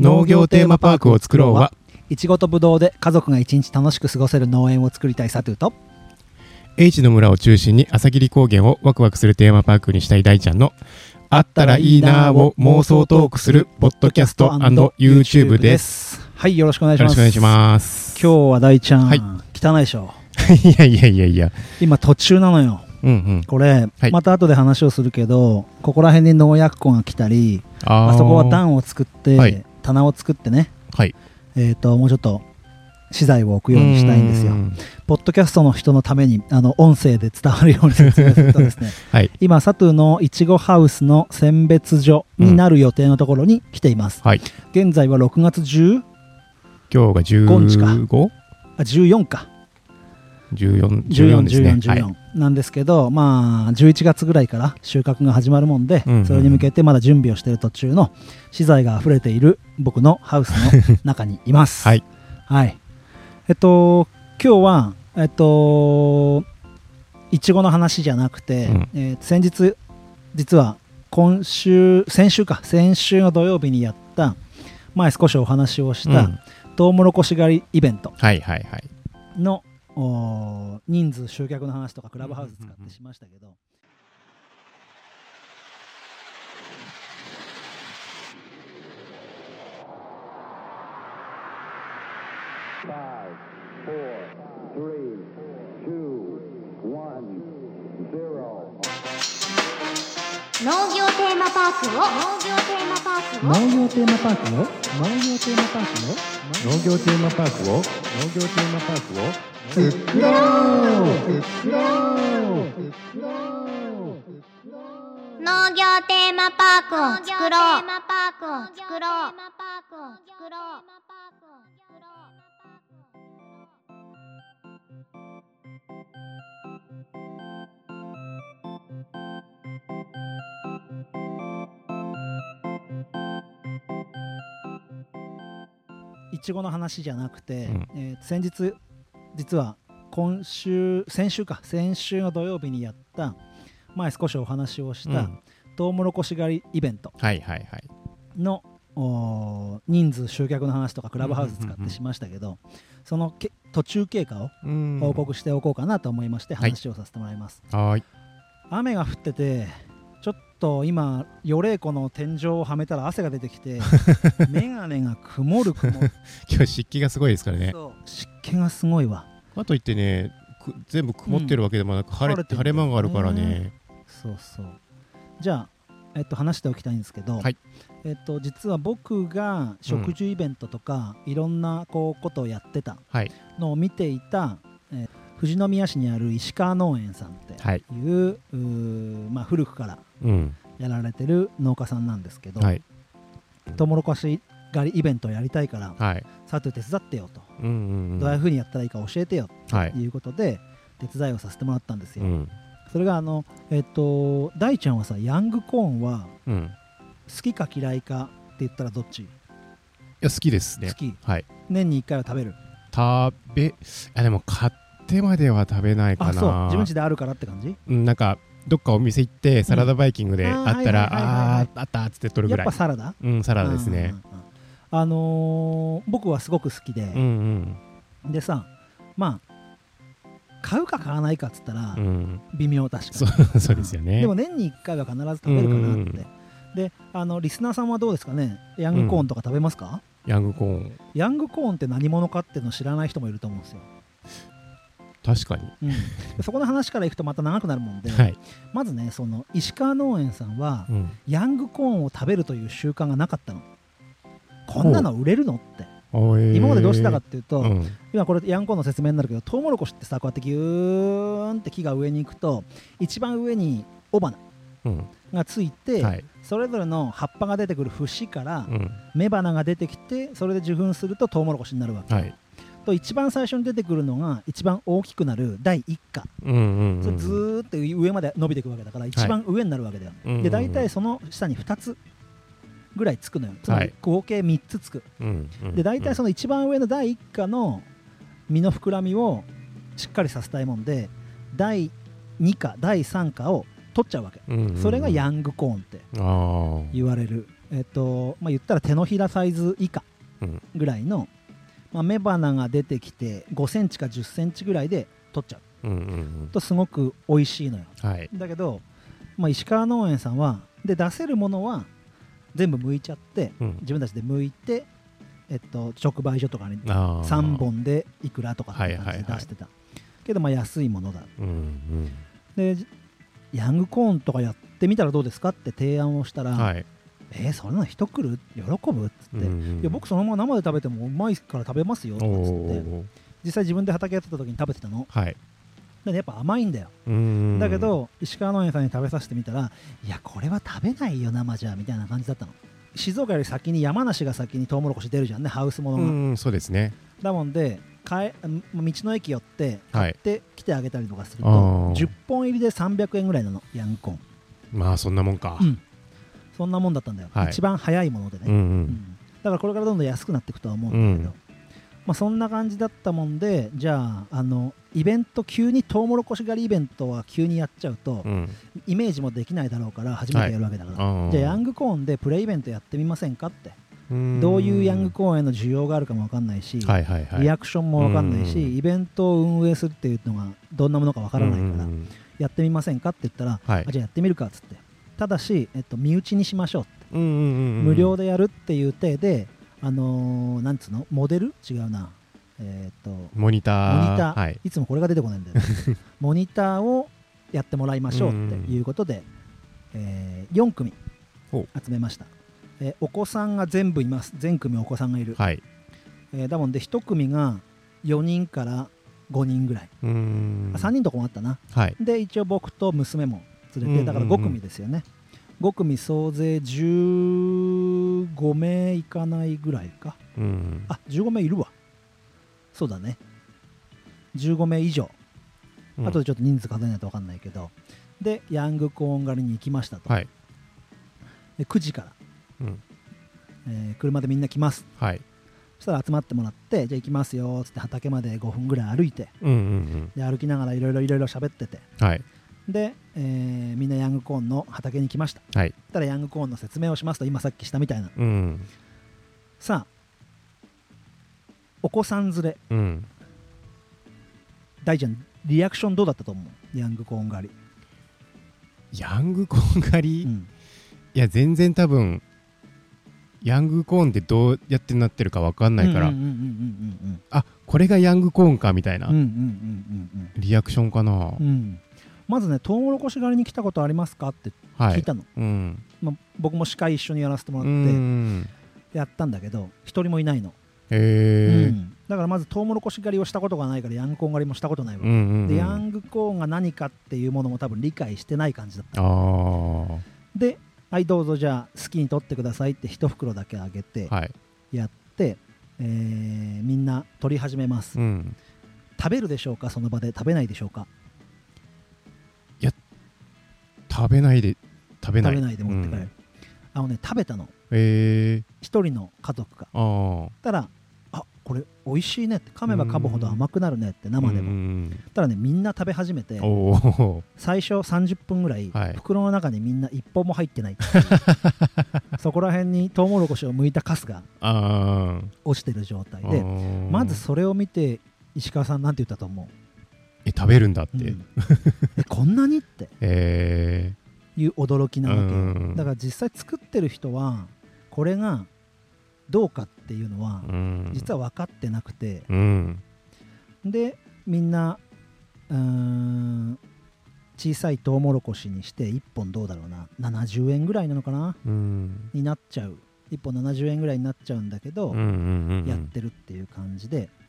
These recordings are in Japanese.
農業テーマパークを作ろうはいちごとぶどうで家族が一日楽しく過ごせる農園を作りたいサトゥーと。H の村を中心に朝霧高原をワクワクするテーマパークにしたい大ちゃんのあったらいいなーを妄想トークするポッドキャスト &YouTube です。はいよろしくお願いします。よろしくお願いします。今日は大ちゃん、はい。汚いでしょ。いやいやいやいや。今途中なのよ。うんうん。これ、はい。また後で話をするけどここら辺に農薬庫が来たりあー。あそこは段を作って、はい棚を作ってね。はい。えー、ともうちょっと資材を置くようにしたいんですよ。ポッドキャストの人のためにあの音声で伝わるように説明するとですね。はい。今サトゥのいちごハウスの選別所になる予定のところに来ています、はい。現在は6月10今日が5日か 15? あ14か14 14、14ですね。14、14なんですけど、まあ、11月ぐらいから収穫が始まるもんで、うん。うんそれに向けてまだ準備をしている途中の資材が溢れている僕のハウスの 中にいます。はい。はい。えっと、今日は、えっと、いちごの話じゃなくて、うん。えー先日、実は今週、先週か、先週の土曜日にやった、前少しお話をした、うん。トウモロコシ狩りイベントはいはいはい。の人数集客の話とかクラブハウス使ってしましたけど、農業テーマパークを。農業テーマパークを？農業テーマパークを農業テーマパークを？農業テーマパークを？作ろう作ろう。農業テーマパークを作ろうちごの話じゃなくて、うん。えー先日実は今週先週か先週の土曜日にやった前少しお話をした、うん。トウモロコシ狩りイベントの人数集客の話とかクラブハウス使ってしましたけど、そのけ途中経過をうん。報告しておこうかなと思いましてはい。話をさせてもらいます、はーい。雨が降っててと今予冷庫の天井をはめたら汗が出てきて 眼鏡が曇る曇る。今日湿気がすごいですからね湿気がすごいわ。かといってねく全部曇ってるわけでもなく、晴れ晴れ晴れ間があるからね、そうそう。じゃあ、えっと、話しておきたいんですけど、はい。えっと、実は僕が植樹イベントとか、いろんなこうことをやってたはい。のを見ていた、えー富士宮市にある石川農園さんってはい。いう,、うーまあ、古くからうん。やられてる農家さんなんですけど、はい。トウモロコシ狩りイベントをやりたいからはい。さて手伝ってよと、うんうんうん。どういうふうにやったらいいか教えてよはいとい。うことで手伝いをさせてもらったんですよ、うん。それがあのえっと大ちゃんはさヤングコーンはうん。好きか嫌いかって言ったらどっち、いや好きですね。好き。はい。年に1回は食べる。食べいやでも買ってまでは食べないかな。あそう。自分家であるからって感じ？うんなんかどっかお店行ってサラダバイキングでうんあったら、ああーあったーっつって取るぐやっらいぱサラダ？うんサラダですね。うんうんうん。あのー僕はすごく好きで。うんう、ん。でさまあ買うか買わないかっつったらうん。微妙確かそにうそうですよね。でも年に1回は必ず食べるかなって、うん。うんであのリスナーさんはどうですかね？ヤングコーンとか食べますか、ヤングコーン。ヤングコーンって何者かっていうのを知らない人もいると思うんですよ、確かに。うん、でそこの話からいくとまた長くなるもんで、はい、まずねその石川農園さんはうん、ヤングコーンを食べるという習慣がなかったの。こんなの売れるのって。今までどうしてたかっていうと、うん。今これヤングコーンの説明になるけどトウモロコシってさこうやってギューンって木が上に行くと一番上に雄花うん。がついて、はい。それぞれの葉っぱが出てくる節からうん。雌花が出てきてそれで受粉するとトウモロコシになるわけ、はいと一番最初に出てくるのが一番大きくなる第一花うんうんうんずーっと上まで伸びていくわけだから一番上になるわけだよ、うんうんうん。で大体その下に2つぐらいつくのよ。つまりはい合計3つつく、うんうんで大体その一番上の第一花の実の膨らみをしっかりさせたいもんで第2花第3花を取っちゃうわけ、うんうんうん。それがヤングコーンって言われる。えっとまあ、言ったら手のひらサイズ以下うん。ぐらいの、まあ、雌花が出てきて5センチか10センチぐらいで取っちゃう。うんうんとすごく美味しいのよ。うんはい。だけど、まあ、石川農園さんはで出せるものは全部剥いちゃってうん。自分たちで剥いて、えっと、直売所とかにあー。3本でいくらとかって感じで出してた、けどまあ安いものだ。うんうん。でヤングコーンとかやってみたらどうですかって提案をしたら、はいえー、それなの一くる？喜ぶ？っつって、うんうんいや僕そのまま生で食べてもうまいから食べますよ。っつって。ー実際自分で畑やってた時に食べてたの。はい。でやっぱ甘いんだよ。うんだけど石川農園さんに食べさせてみたらいやこれは食べないよ生じゃみたいな感じだったの。静岡より先に山梨が先にトウモロコシ出るじゃんねハウスものが、うんそうですね。だもんでかえ道の駅寄ってはい。買ってきてあげたりとかすると、あー。10本入りで300円ぐらいなのヤンコン。まあそんなもんか。うんそんなもんだったんだよ、はい。一番早いものでね、うんううん。んだからこれからどんどん安くなっていくとは思うん。だけど、うんまあ、そんな感じだったもんでじゃああのイベント急にトウモロコシ狩りイベントは急にやっちゃうと、うん。イメージもできないだろうから初めてやるわけだから、あーじゃあヤングコーンでプレイイベントやってみませんかって。うん。どういうヤングコーンへの需要があるかも分かんないし、はいはいはい。リアクションも分かんないし、うん。イベントを運営するっていうのがどんなものか分からないから、やってみませんかって言ったら、はい。あじゃあやってみるかっつってただし、えっと、身内にしましょう。って、うんうんうんうん。無料でやるっていう体で、あのーなんつうの？モデル？違うな。えーっとモニター。モニター、はい。い、つもこれが出てこないんだよね。モニターをやってもらいましょうっていうことで、えー4組ほ集めました、えーお子さんが全部います。全組お子さんがいる、はい。えーだもんで1組が4人から5人ぐらい、うーん。あ3人とこもあったな。はい。で一応僕と娘も連れてだからうんうん。うん5組ですよね、5組総勢15名いかないぐらいか。うんあ15名いるわ。そうだね。15名以上。うん。あとでちょっと人数数えないと分かんないけど。でヤングコーン狩りに行きましたと、はい。で9時から、うん。えー車でみんな来ます。はい。そしたら集まってもらってじゃあ行きますよっつって畑まで5分ぐらい歩いて。うんうんで歩きながらいろいろいろいろ喋ってて。うんはいで、えーみんなヤングコーンの畑に来ました。はい。たらヤングコーンの説明をしますと今さっきしたみたいな。うん。さあお子さん連れ。うん。大ちゃんリアクションどうだったと思う？ヤングコーン狩り、ヤングコーン狩り、いうん。や全然多分ヤングコーンってどうやってなってるかわかんないから、うんうんうんうんあこれがヤングコーンかみたいな、うんうんうんうんうん。リアクションかな、うんうんまずねトウモロコシ狩りに来たことありますか？ってはい。聞いたの、うん。まあ、僕も司会一緒にやらせてもうらって。ん。やったんだけど一人もいないの、へえうん。だからまずトウモロコシ狩りをしたことがないからヤングコーン狩りもしたことないわけ、うんうんうん。でヤングコーンが何かっていうものも多分理解してない感じだった。ではいどうぞじゃあ好きに取ってくださいって一袋だけあげてはい。やって、えーみんな取り始めます、うん。食べるでしょうか？その場で。食べないでしょうか？食べないで食べない。食べないで持って帰る、うん。あのね食べたの。え。ー、一人の家族が。ああ。たらあこれ美味しいねって。噛めば噛むほど甘くなるねって生でも、もただねみんな食べ始めて最初30分ぐらい、はい。袋の中にみんな一本も入ってない そこら辺にトウモロコシを剥いたカスが落ちてる状態あでーまずそれを見て石川さんなんて言ったと思え食べるんだっう、て、うん。えこんなにって。えいう驚きなわけよ。うんだから実際作ってる人はこれがどうかっていうのはー、うん。実は分かってなくて。うん。でみんなうーん小さいトウモロコシにして1本どうだろうな。70円ぐらいなのかな？うん。になっちゃう。1本70円ぐらいになっちゃうんだけど、うんうんうんやってるっていう感じで、うん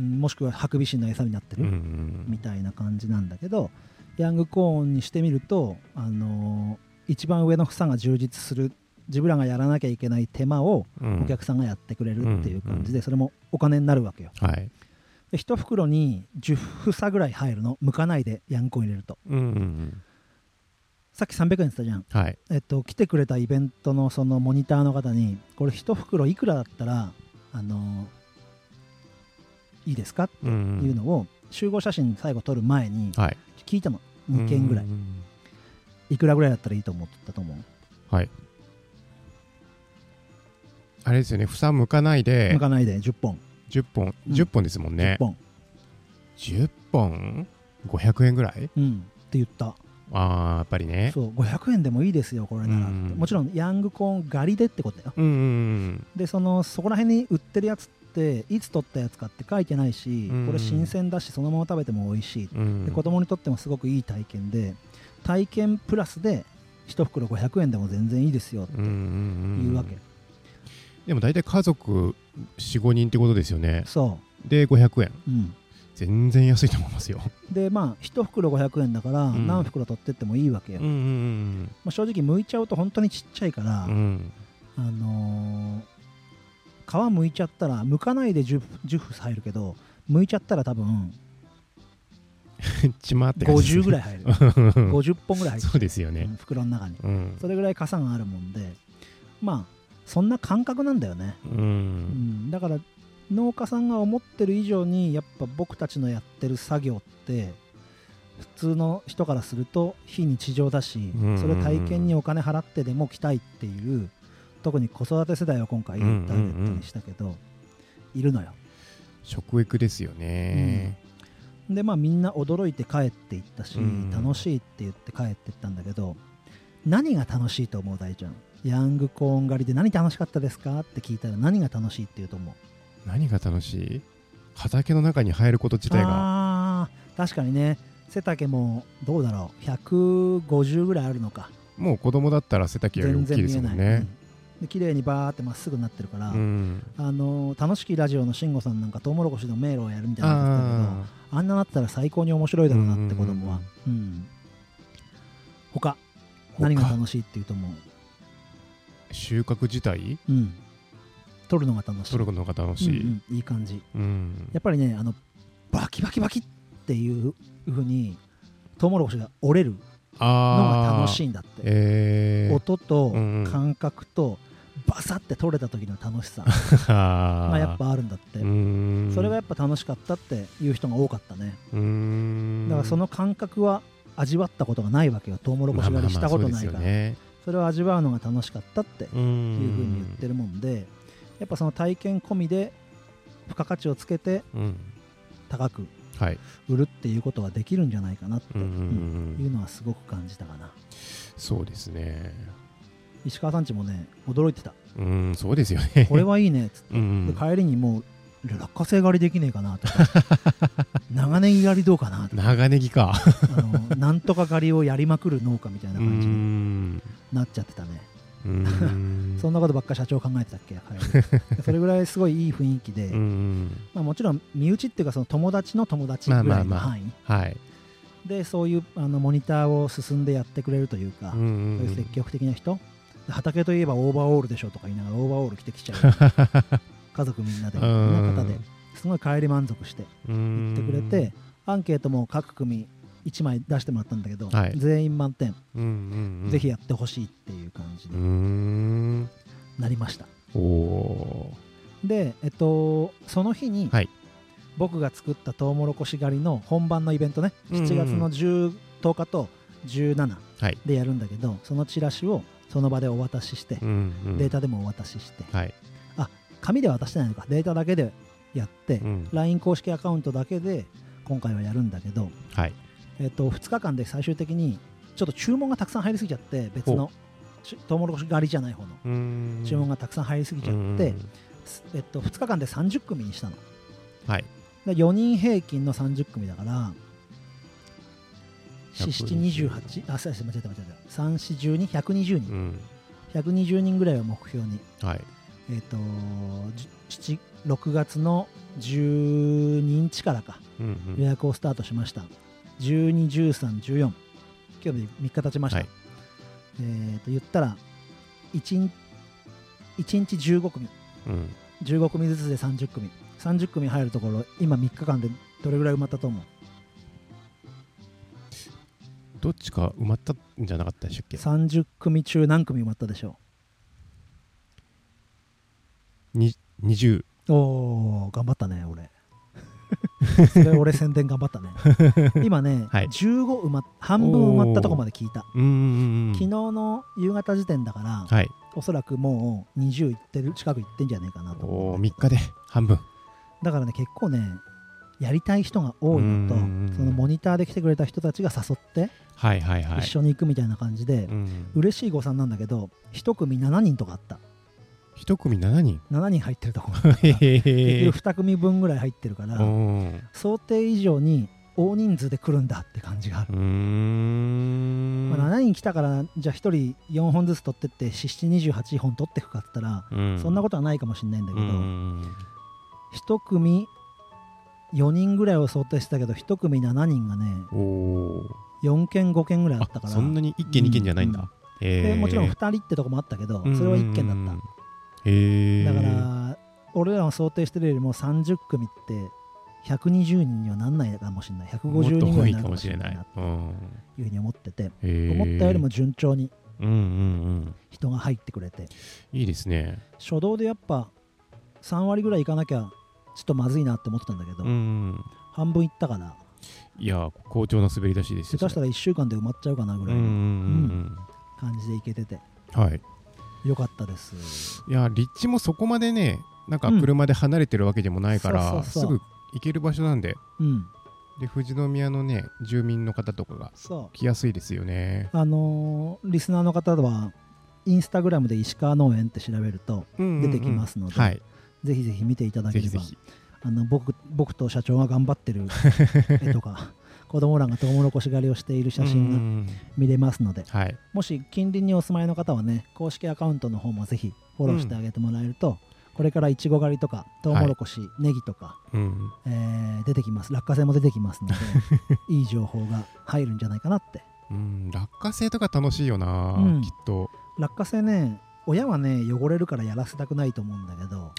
もしくはハクビシンの餌になってるんみたいな感じなんだけど、ヤングコーンにしてみると、あのー一番上の房が充実する自分らがやらなきゃいけない手間をうん。お客さんがやってくれるっていう感じで、それもお金になるわけよ。はい。で1袋に10房ぐらい入るの剥かないでヤングコーン入れると。うんうんうん。さっき300円って言ったじゃん。はい。えっと、来てくれたイベントのそのモニターの方にこれ1袋いくらだったら、あのいいですか？ってうんいうのを集合写真最後撮る前にはい。聞いたの2件ぐらい。うんいくらぐらいだったらいいと思ったと思う？はい。あれですよね。房向かないで。向かないで。10本。10本。うん。10本ですもん10ね、本。10本？500円ぐらい？うん。って言った。ああやっぱりね。そう。500円でもいいですよこれならって。うんもちろんヤングコーン狩りでってことだよ。うんうんでそのそこら辺に売ってるやつっていつ取ったやつかって書いてないしうん。これ新鮮だしそのまま食べても美味しい。うん。うんで子供にとってもすごくいい体験で体験プラスで1袋500円でも全然いいですよってうんうんうん。いうわけ、でも大体家族45人ってことですよね。そで500円。う、うん、全然安いと思いますよ。でまあ1袋500円だからうん。何袋取ってってもいいわけよ、うんうんまあ、正直剥いちゃうと本当にちっちゃいから、うんうん。あのー皮剥いちゃったら剥かないで 10, 10房入るけど剥いちゃったら多分 ちまって感じですね。50ぐらい入る。うん50本ぐらい入ってそうですよる、ね。うん袋の中に。うん。それぐらい傘があるもんでまあそんな感覚なんだよね、ううんん、だから農家さんが思ってる以上にやっぱ僕たちのやってる作業って普通の人からすると非日常だしそれ体験にお金払ってでも来たいっていう特に子育て世代を今回ターゲットにしたけどいるのよ。食育ですよね。でまあみんな驚いて帰っていったしうん。楽しいって言って帰っていったんだけど何が楽しいと思う大ちゃん？ヤングコーン狩りで何楽しかったですか？って聞いたら何が楽しいって言うと思う。何が楽しい？畑の中に入ること自体が。あー確かにね。背丈もどうだろう？150ぐらいあるのか。もう子供だったら背丈より大きいですもんうん。ねで綺麗にバーってまっすぐになってるから、うん。あの楽しきラジオの慎吾さんなんかトウモロコシの迷路をやるみたいなの言ってたけどああんななったら最高に面白いだろうなって子供はうん他他何が楽しいっていうと思う？ー収穫自体？うん。取るのが楽しい。取るのが楽しい。うんうん。いい感じ。うん。やっぱりねあのバキバキバキっていうふうにトウモロコシが折れるのがあ楽しいんだって。えー。音とうんうん。感覚とバサって取れた時の楽しさ。あがやっぱあるんだって。それがやっぱ楽しかったっていう人が多かったね。だからその感覚は味わったことがないわけよ。トウモロコシ狩りしたことないから。まあまあまあそれを味わうのが楽しかったっていうふうに言ってるもんで。やっぱその体験込みで付加価値をつけてうん。高くはい。売るっていうことはできるんじゃないかなっていううんのはすごく感じたかな。そうですね石川さんちもね驚いてた。うんそうですよね。これはいいねっつって。うんで帰りにもう落花生狩りできねえかなと。か 長ネギ狩りどうかなと。か長ネギか。あのなんとか狩りをやりまくる農家みたいな感じにん。なっちゃってたね。そんなことばっか社長考えてたっけ帰り それぐらいすごいいい雰囲気で、まあ、もちろん身内っていうかその友達の友達ぐらいのまあまあまあ。範囲。はい。でそういうあのモニターを進んでやってくれるというか、そういう積極的な人で畑といえばオーバーオールでしょとか言いながらオーバーオール着てきちゃう。家族みんなでみたいな方で。すごい帰り満足して言言ってくれてアンケートも各組1枚出してもらったんだけど、はい。全員満点、うんうんうん。ぜひやってほしいっていう感じでなりました。でえっとその日に、はい。僕が作ったトウモロコシ狩りの本番のイベントね。うんうん7月の10 10日と17はい。でやるんだけどそのチラシをその場でお渡しして、うんうん。データでもお渡しして。はい。紙では渡してないのか。データだけでやって、うん。LINE 公式アカウントだけで今回はやるんだけど、はい。えっと2日間で最終的にちょっと注文がたくさん入りすぎちゃって別のしトウモロコシ狩りじゃない方の注文がたくさん入りすぎちゃって、えっと、2日間で30組にしたの。はい。で4人平均の30組だから120 728あすいません間違えた間違えた。3412120人うん。120人ぐらいを目標に。はい。えっ、とじ7 6月の12日からか。うん予約をスタートしました。121314今日で3日経ちました、はい。えっ、と言ったら 1, 日1日15組。うん。15組ずつで30組。30組入るところ今3日間でどれぐらい埋まったと思う？どっちか埋まったんじゃなかったでしたっけ？30組中何組埋まったでしょに20うおー頑張ったね俺。それ俺宣伝頑張ったね。今ね、はい。15埋まっ半分埋まったとこまで聞いた。昨日の夕方時点だからはい。おそらくもう20いってる近くいってんじゃねえかなと思おおうんだけど。3日で半分。だからね結構ねやりたい人が多いのとうんそのモニターで来てくれた人たちが誘ってはいはいはい。一緒に行くみたいな感じで、うん嬉しい誤算なんだけど一組7人とかあった。一組7人？7人入ってるとこ。へへ結へ。局2組分ぐらい入ってるからうん。想定以上に大人数で来るんだって感じがある、まあ、7人来たからじゃあ1人4本ずつ取ってって728本取っていくかって言ったら、うん。そんなことはないかもしれないんだけど、うん1組4人ぐらいを想定してたけど1組7人がねおお4件5件ぐらいあったあから。そんなに？1件2件じゃないんだ、へえでもちろん2人ってとこもあったけどそれは1件だった。だから俺らの想定してるよりも30組って120人にはなんないかもしれない。150人ぐらいになるかもしれないなとうんいうふうに思ってて。思ったよりも順調にうんうんうん。人が入ってくれて。いいですね。初動でやっぱ3割ぐらいいかなきゃちょっとまずいなって思ってたんだけど、うん。半分いったからいや好調な滑り出しですよ下手したら1週間で埋まっちゃうかなぐらいのん感じでいけてて。うんはい。よかったです。いや立地もそこまでねなんか車で離れてるわけでもないから、すぐ行ける場所なんで。うん。で富士宮のね住民の方とかが来やすいですよね。あのーリスナーの方はインスタグラムで石川農園って調べると出出てきますのではいぜひぜひ見ていただければあの僕僕と社長が頑張ってる絵とか 子供らがトウモロコシ狩りをしている写真がが見れますのではい。もし近隣にお住まいの方はね公式アカウントの方もぜひフォローしてあげてもらえると、これからいちご狩りとかトウモロコシ、ネギとか、うん。えー出てきます。落花生も出てきますので いい情報が入るんじゃないかなって。うん。落花生とか楽しいよな、うん。きっと。落花生ね親はね汚れるからやらせたくないと思うんだけど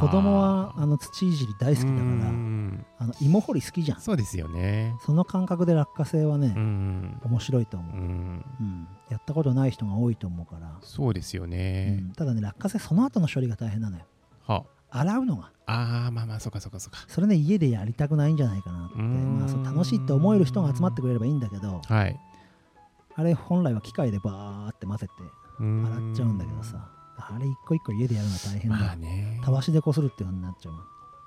子供はあの土いじり大好きだからうんあの芋掘り好きじゃん。そうですよね。その感覚で落花生はね、うん面白いと思う、うんうん。やったことない人が多いと思うから、そうですようね、ん。ただね落花生その後の処理が大変なのよ。は。洗うのが。ああまあまあそうかそうかそうか。それね家でやりたくないんじゃないかなって。まあ、そう楽しいって思える人が集まってくれればいいんだけど。はい。あれ本来は機械でバーって混ぜて洗洗っちゃうんだけどさ。あれ一個一個家でやるのは大変だ、まあね。たわしでこするっていう風になっちゃう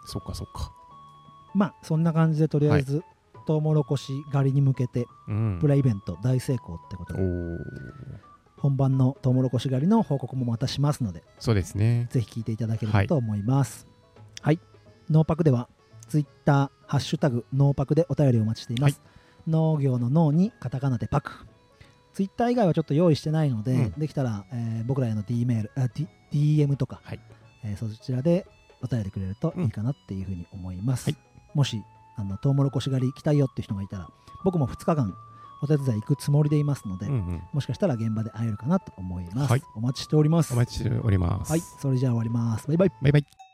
そっかそっか。まあそんな感じでとりあえず、トウモロコシ狩りに向けてうん。プレイベント大成功ってことで、本番のトウモロコシ狩りの報告もまたしますのでそうですね。ぜひ聞いていただければと思います。はい、ノーパクではツイッターハッシュタグノーパクでお便りをお待ちしています、農業の農にカタカナでパクツイッター以外はちょっと用意してないので、うん。できたら、えー僕らへの D メールあ D DM とか、はい。えーそちらでお便りくれるといいかなっていうふうに思います、はい。もしあのトウモロコシ狩り行きたいよっていう人がいたら僕も2日間お手伝い行くつもりでいますので、うんうん。もしかしたら現場で会えるかなと思います、はい。お待ちしております。お待ちしております。はい。それじゃあ終わります。バイバイ。バイバイ